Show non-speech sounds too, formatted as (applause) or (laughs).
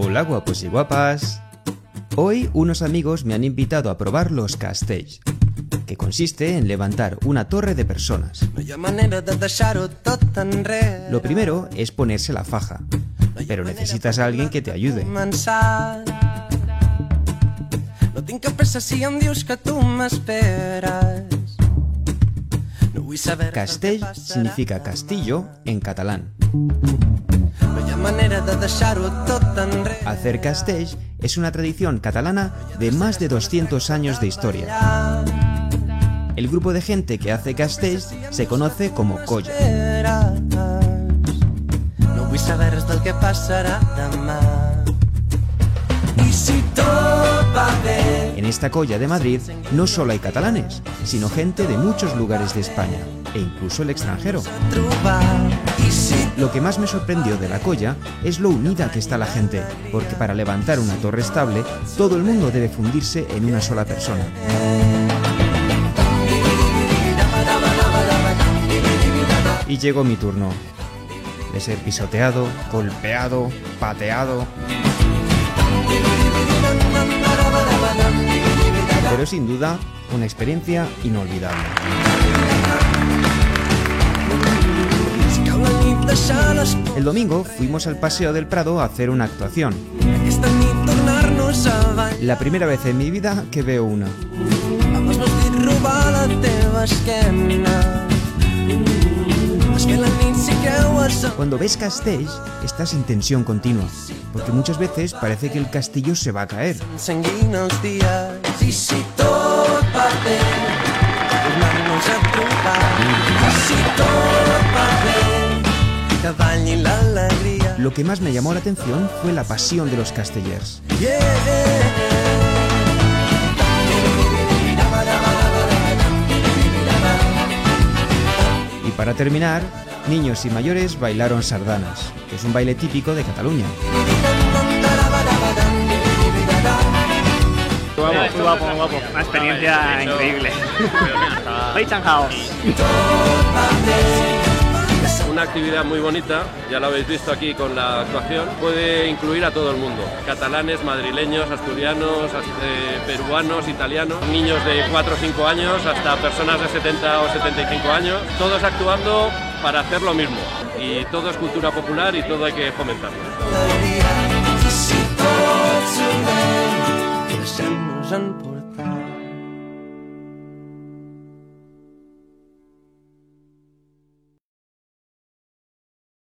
Hola guapos y guapas. Hoy unos amigos me han invitado a probar los castells, que consiste en levantar una torre de personas. Lo primero es ponerse la faja, pero necesitas a alguien que te ayude. Castell significa castillo en catalán. Hacer castells es una tradición catalana de más de 200 años de historia. El grupo de gente que hace castells se conoce como colla. En esta colla de Madrid no solo hay catalanes, sino gente de muchos lugares de España e incluso el extranjero. Lo que más me sorprendió de la colla es lo unida que está la gente, porque para levantar una torre estable, todo el mundo debe fundirse en una sola persona. Y llegó mi turno de ser pisoteado, golpeado, pateado. Pero sin duda, una experiencia inolvidable. El domingo fuimos al Paseo del Prado a hacer una actuación. La primera vez en mi vida que veo una. Cuando ves castells, estás en tensión continua, porque muchas veces parece que el castillo se va a caer. Que más me llamó la atención fue la pasión de los castellers. Y para terminar, niños y mayores bailaron sardanas, que es un baile típico de Cataluña. Muy guapo, muy guapo. Una experiencia increíble. (laughs) Una actividad muy bonita, ya lo habéis visto aquí con la actuación, puede incluir a todo el mundo, catalanes, madrileños, asturianos, eh, peruanos, italianos, niños de 4 o 5 años hasta personas de 70 o 75 años, todos actuando para hacer lo mismo. Y todo es cultura popular y todo hay que fomentarlo.